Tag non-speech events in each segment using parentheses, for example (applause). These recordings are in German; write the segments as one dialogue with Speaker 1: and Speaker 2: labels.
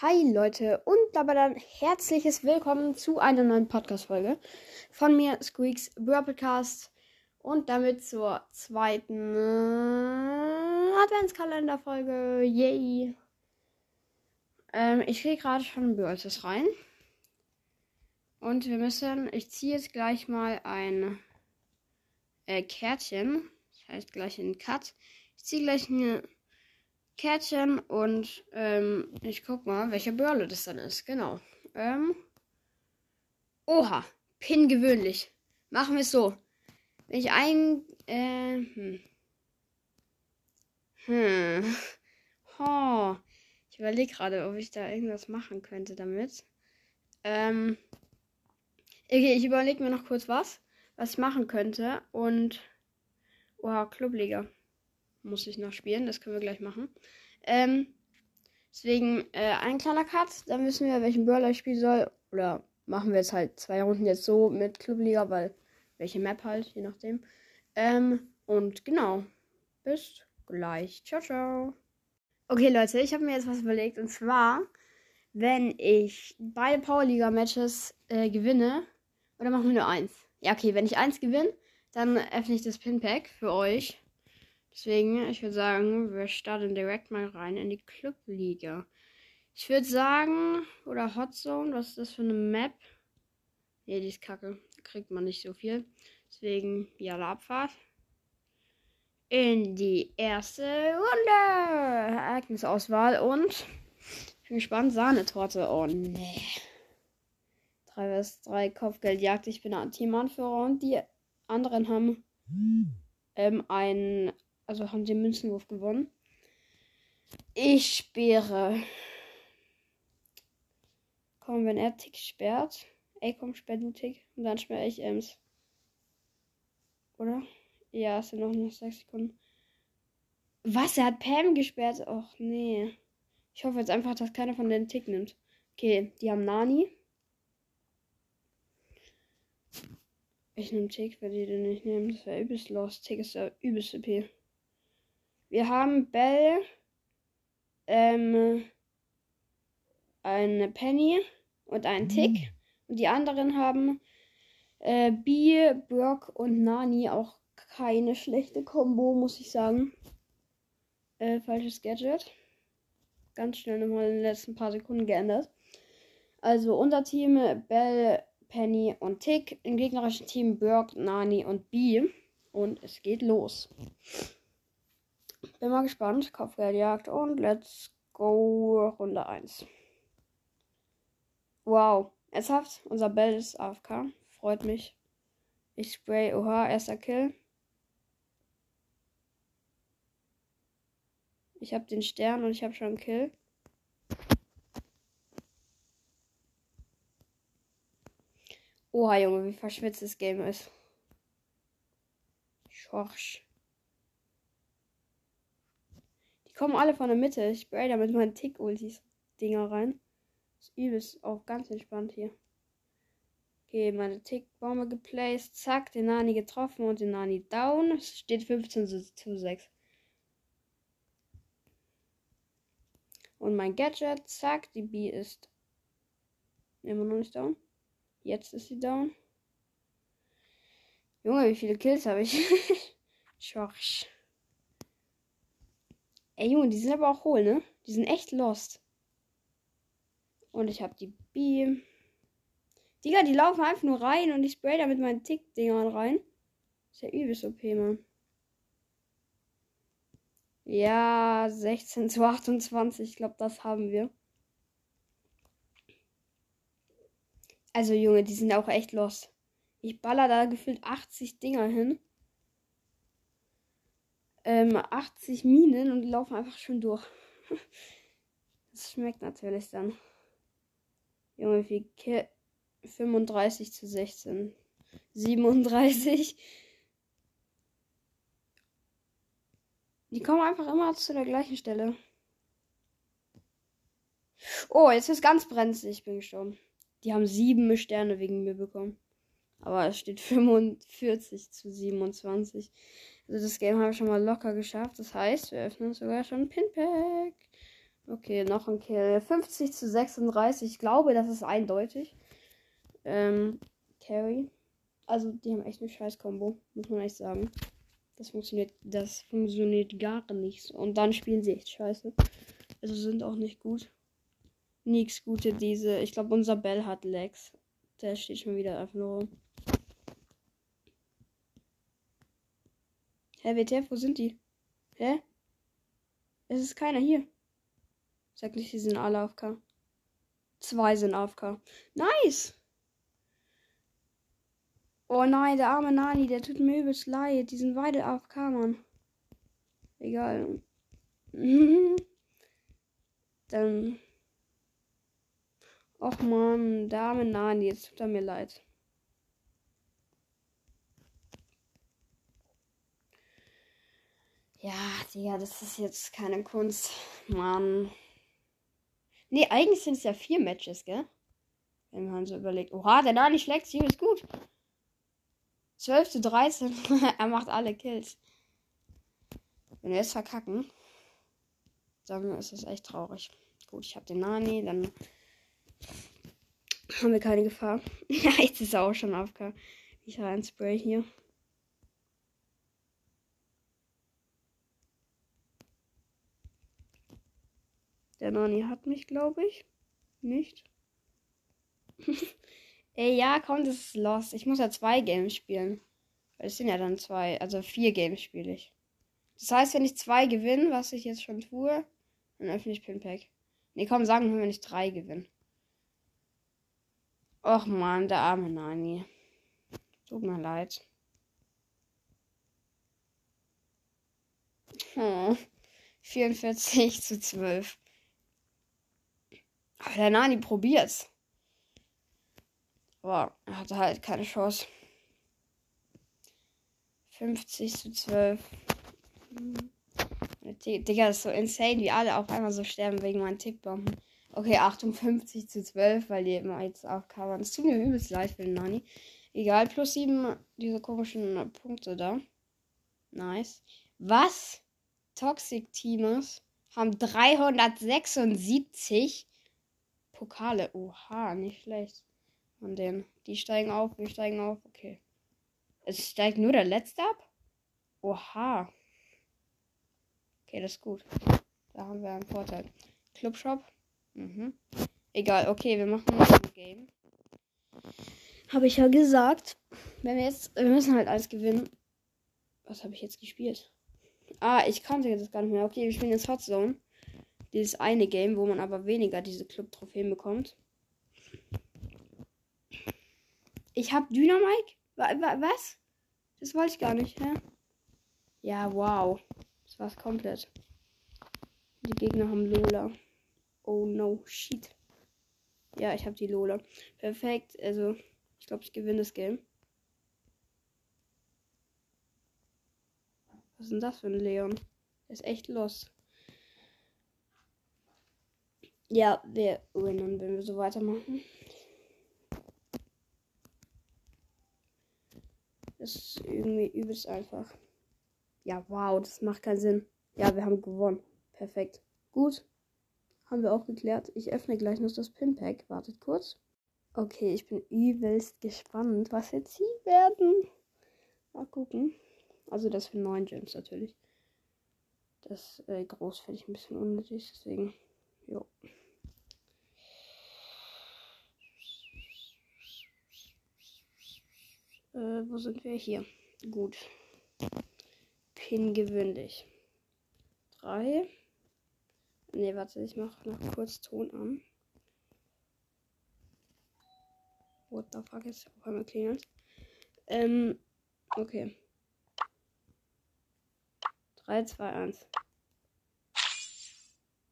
Speaker 1: Hi Leute und dabei dann herzliches Willkommen zu einer neuen Podcast-Folge von mir, Squeaks Podcast und damit zur zweiten Adventskalender-Folge. Yay! Ähm, ich kriege gerade schon Börses rein und wir müssen, ich ziehe jetzt gleich mal ein äh, Kärtchen, das heißt gleich ein Cut. Ich ziehe gleich eine Kärtchen und ähm, ich guck mal, welche Börle das dann ist. Genau. Ähm, oha, Pin gewöhnlich. Machen wir es so. Wenn ich ein. Äh, hm. Hm. (laughs) Oh. Ich überlege gerade, ob ich da irgendwas machen könnte damit. Ähm. Okay, ich überlege mir noch kurz was, was ich machen könnte. Und. Oha, Clubliga muss ich noch spielen. Das können wir gleich machen. Ähm, deswegen äh, ein kleiner Cut. Dann wissen wir, welchen Brawler ich spielen soll. Oder machen wir jetzt halt zwei Runden jetzt so mit Clubliga, weil welche Map halt, je nachdem. Ähm, und genau. Bis gleich. Ciao, ciao. Okay, Leute, ich habe mir jetzt was überlegt. Und zwar, wenn ich beide Powerliga-Matches äh, gewinne, oder machen wir nur eins? Ja, okay, wenn ich eins gewinne, dann öffne ich das Pinpack für euch. Deswegen, ich würde sagen, wir starten direkt mal rein in die Clubliga. Ich würde sagen, oder Hot Zone, was ist das für eine Map? Ne, die ist kacke. Da kriegt man nicht so viel. Deswegen, ja, Abfahrt. In die erste Runde. Ereignisauswahl und ich bin gespannt. Sahnetorte. Oh nee. 3 vs 3 Kopfgeldjagd. Ich bin ein Teamanführer und die anderen haben ähm, ein also haben sie den Münzenwurf gewonnen. Ich sperre. Komm, wenn er Tick sperrt. Ey, komm, sperr du Tick. Und dann sperre ich Ems. Oder? Ja, es sind noch, noch 6 Sekunden. Was? Er hat Pam gesperrt? Och, nee. Ich hoffe jetzt einfach, dass keiner von den Tick nimmt. Okay, die haben Nani. Ich nehme Tick, weil die den nicht nehmen. Das wäre übelst los. Tick ist der übelste OP. Wir haben Bell, ähm, eine Penny und einen mhm. Tick. Und die anderen haben äh, B, Brock und Nani. Auch keine schlechte Kombo, muss ich sagen. Äh, falsches Gadget. Ganz schnell nochmal in den letzten paar Sekunden geändert. Also unser Team Bell, Penny und Tick. Im gegnerischen Team Brock, Nani und B. Und es geht los. Bin mal gespannt. Kopfgeldjagd und let's go. Runde 1. Wow. Ernsthaft? Unser Bell ist AFK. Freut mich. Ich spray. Oha, erster Kill. Ich habe den Stern und ich habe schon einen Kill. Oha, Junge, wie verschwitzt das Game ist. Schorsch. Kommen alle von der Mitte. Ich spray da mit meinen Tick-Ultis-Dinger rein. Das übelst auch ganz entspannt hier. Okay, meine Tick-Bombe geplaced. Zack, den Nani getroffen und den Nani down. Es steht 15 zu 6. Und mein Gadget, zack, die B ist immer noch nicht down. Jetzt ist sie down. Junge, wie viele Kills habe ich? (laughs) Schorsch. Ey, Junge, die sind aber auch hohl, ne? Die sind echt lost. Und ich hab die B. Digga, die laufen einfach nur rein und ich spray da mit meinen Tick-Dingern rein. Ist ja übelst OP, Mann. Ja, 16 zu 28. Ich glaube, das haben wir. Also, Junge, die sind auch echt lost. Ich baller da gefühlt 80 Dinger hin ähm, 80 Minen und die laufen einfach schon durch. (laughs) das schmeckt natürlich dann. Junge, wie Ki 35 zu 16. 37. Die kommen einfach immer zu der gleichen Stelle. Oh, jetzt ist ganz brenzlig. Ich bin gestorben. Die haben sieben Sterne wegen mir bekommen. Aber es steht 45 zu 27. Also das Game habe ich schon mal locker geschafft. Das heißt, wir öffnen sogar schon Pinpack. Okay, noch ein Kill. 50 zu 36. Ich glaube, das ist eindeutig. Ähm, Carry. Also, die haben echt eine scheiß Combo, muss man echt sagen. Das funktioniert, das funktioniert gar nicht. Und dann spielen sie echt scheiße. Also sind auch nicht gut. Nix gute diese. Ich glaube, unser Bell hat Lex. Der steht schon wieder einfach nur rum. Hä, WTF, wo sind die? Hä? Es ist keiner hier. Sag nicht, die sind alle AFK. Zwei sind AFK. Nice! Oh nein, der arme Nani, der tut mir übelst leid. Die sind beide AFK, Mann. Egal. (laughs) Dann. Och man, der arme Nani, jetzt tut er mir leid. Ja, Digga, das ist jetzt keine Kunst. Mann. Nee, eigentlich sind es ja vier Matches, gell? Wenn man so überlegt. Oha, der Nani schlägt sich ist gut. 12 zu 13. (laughs) er macht alle Kills. Wenn wir jetzt verkacken, dann ist das echt traurig. Gut, ich habe den Nani, dann haben wir keine Gefahr. (laughs) ja, jetzt ist er auch schon AFK. Ich habe ein Spray hier. Der Nani hat mich, glaube ich. Nicht. (laughs) Ey, ja, komm, das ist lost. Ich muss ja zwei Games spielen. Weil es sind ja dann zwei. Also vier Games spiele ich. Das heißt, wenn ich zwei gewinne, was ich jetzt schon tue, dann öffne ich Pinpack. Nee, komm, sagen wir, wenn ich drei gewinne. Och man, der arme Nani. Tut mir leid. (laughs) Oh, 44 zu 12. Aber der Nani probiert's. Aber er hatte halt keine Chance. 50 zu 12. Digga, ist so insane, wie alle auf einmal so sterben wegen meinen Tickbomben. Okay, 58 zu 12, weil die immer jetzt aufkamen. Es tut mir übelst leid für den Nani. Egal, plus 7 diese komischen Punkte da. Nice. Was? Toxic Teamers haben 376 Pokale. Oha, nicht schlecht. Von denen. Die steigen auf, wir steigen auf. Okay. Es steigt nur der letzte ab? Oha. Okay, das ist gut. Da haben wir einen Vorteil. Clubshop. Mhm. Egal, okay, wir machen noch ein Game. Habe ich ja gesagt. Wenn wir jetzt. Wir müssen halt alles gewinnen. Was habe ich jetzt gespielt? Ah, ich kannte das gar nicht mehr. Okay, wir spielen jetzt Hot Zone. Dieses eine Game, wo man aber weniger diese Club-Trophäen bekommt. Ich habe Dynamike? Was? Das wollte ich gar nicht, hä? Ja, wow. Das war's komplett. Die Gegner haben Lola. Oh no, shit. Ja, ich habe die Lola. Perfekt. Also, ich glaube, ich gewinne das Game. Was ist denn das für ein Leon? Der ist echt los. Ja, wir gewinnen, wenn wir so weitermachen. Das ist irgendwie übelst einfach. Ja, wow, das macht keinen Sinn. Ja, wir haben gewonnen. Perfekt. Gut. Haben wir auch geklärt. Ich öffne gleich noch das Pinpack. Wartet kurz. Okay, ich bin übelst gespannt, was jetzt sie werden. Mal gucken. Also das für neun Gems natürlich. Das äh, groß finde ich ein bisschen unnötig, deswegen. Jo. Äh, wo sind wir hier? Gut. Pin gewöhnlich. Drei. Ne, warte, ich mache noch kurz Ton an. What the fuck ist auf einmal klingelt. Ähm, okay. 3, 2, 1.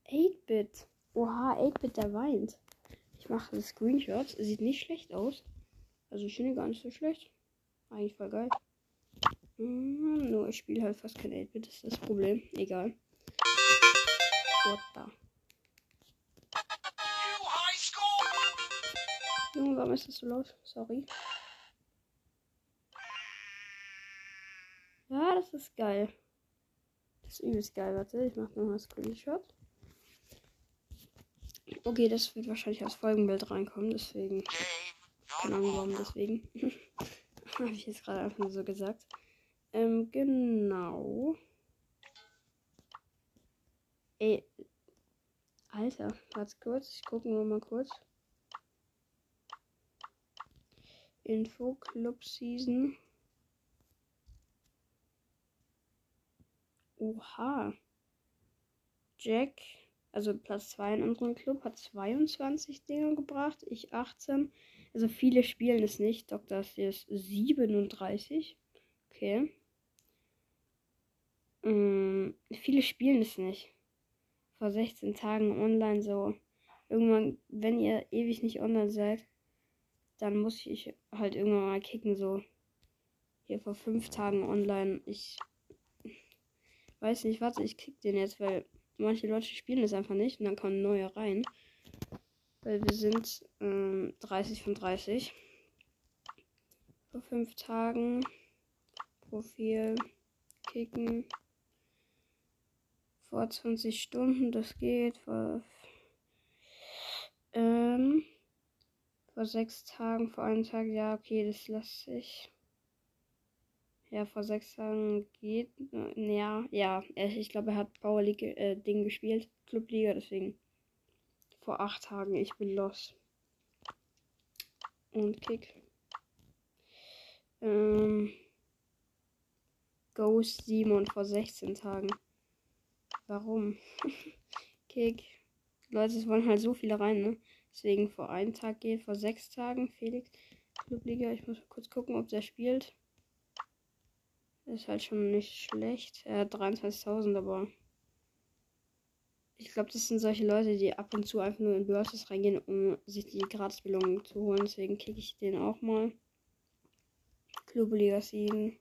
Speaker 1: 8-Bit. Oha, 8-Bit, der weint. Ich mache Screenshots. Sieht nicht schlecht aus. Also ich finde gar nicht so schlecht. Eigentlich voll geil. Hm, nur ich spiele halt fast kein 8-Bit, das ist das Problem. Egal. What the? Junge, warum ist das so laut? Sorry. Ja, das ist geil. Das ist übelst geil. Warte, ich mach nochmal Screenshot. Okay, das wird wahrscheinlich als Folgenbild reinkommen, deswegen. Keine Ahnung warum, deswegen. (laughs) Habe ich jetzt gerade einfach nur so gesagt. Ähm, genau. Ey. Alter, warte kurz. Ich gucke nur mal kurz. Info Club Season. Oha. Jack, also Platz 2 in unserem Club, hat 22 Dinge gebracht. Ich 18. Also viele spielen es nicht. Dr. ist 37. Okay. Ähm, viele spielen es nicht. Vor 16 Tagen online so. Irgendwann, wenn ihr ewig nicht online seid, dann muss ich halt irgendwann mal kicken, so. Hier vor 5 Tagen online. Ich weiß nicht, warte, ich kick den jetzt, weil manche Leute spielen es einfach nicht und dann kommen neue rein. Weil wir sind ähm, 30 von 30. Vor 5 Tagen. Profil. Kicken. Vor 20 Stunden, das geht. Vor, ähm, vor 6 Tagen, vor einem Tag, ja, okay, das lasse ich. Ja, vor sechs Tagen geht. Äh, ja, ja. Ich glaube, er hat Power League äh, Ding gespielt. Clubliga, deswegen. Vor acht Tagen. Ich bin los. Und Kick. Ähm. Ghost Simon vor 16 Tagen. Warum? (laughs) Kick. Leute, es wollen halt so viele rein, ne? Deswegen vor einem Tag geht, vor sechs Tagen. Felix Clubliga. Ich muss kurz gucken, ob der spielt. Ist halt schon nicht schlecht. Er hat 23.000, aber ich glaube, das sind solche Leute, die ab und zu einfach nur in Börses reingehen, um sich die Gratisbelohnung zu holen. Deswegen kicke ich den auch mal. Clubliga siegen.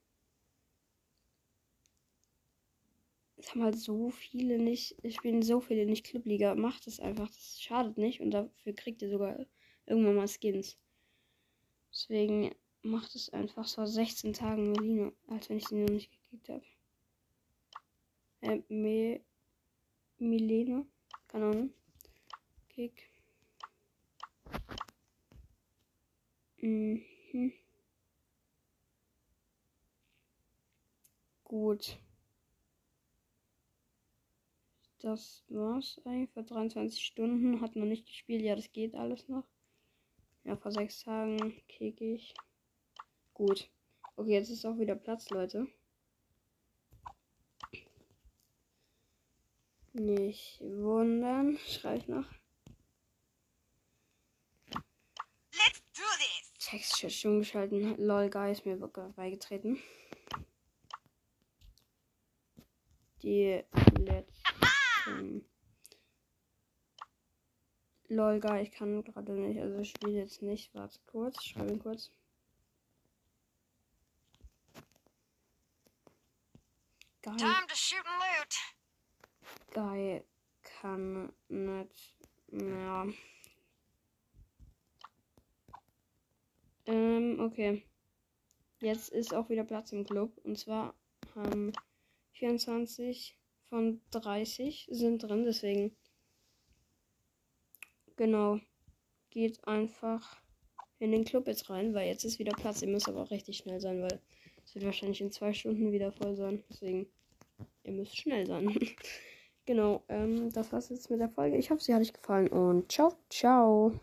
Speaker 1: Es haben halt so viele nicht, es spielen so viele nicht Clubliga. Macht es einfach, das schadet nicht und dafür kriegt ihr sogar irgendwann mal Skins. Deswegen macht es einfach so 16 Tagen Melino, als wenn ich sie noch nicht gekriegt habe. Äh, Me Milena? Keine Ahnung. Kick. Mhm. Gut. Das war's eigentlich für 23 Stunden. Hat noch nicht gespielt. Ja, das geht alles noch. Ja, vor sechs Tagen kick ich. Gut. Okay, jetzt ist auch wieder Platz, Leute. Nicht wundern. Schreibe ich noch. Let's do this. Text schon geschalten. Lol, Guy ist mir beigetreten. Die letzten. Lol, Guy, ich kann gerade nicht. Also ich spiele jetzt nicht. Warte kurz. Schreibe ihn kurz. Geil. Time to shoot and loot. Geil kann nicht mehr. Ähm, okay. Jetzt ist auch wieder Platz im Club. Und zwar haben 24 von 30 sind drin. Deswegen. Genau. Geht einfach in den Club jetzt rein, weil jetzt ist wieder Platz. Ihr müsst aber auch richtig schnell sein, weil es wird wahrscheinlich in zwei Stunden wieder voll sein. Deswegen, ihr müsst schnell sein. (laughs) genau, ähm, das war's jetzt mit der Folge. Ich hoffe, sie hat euch gefallen und ciao, ciao.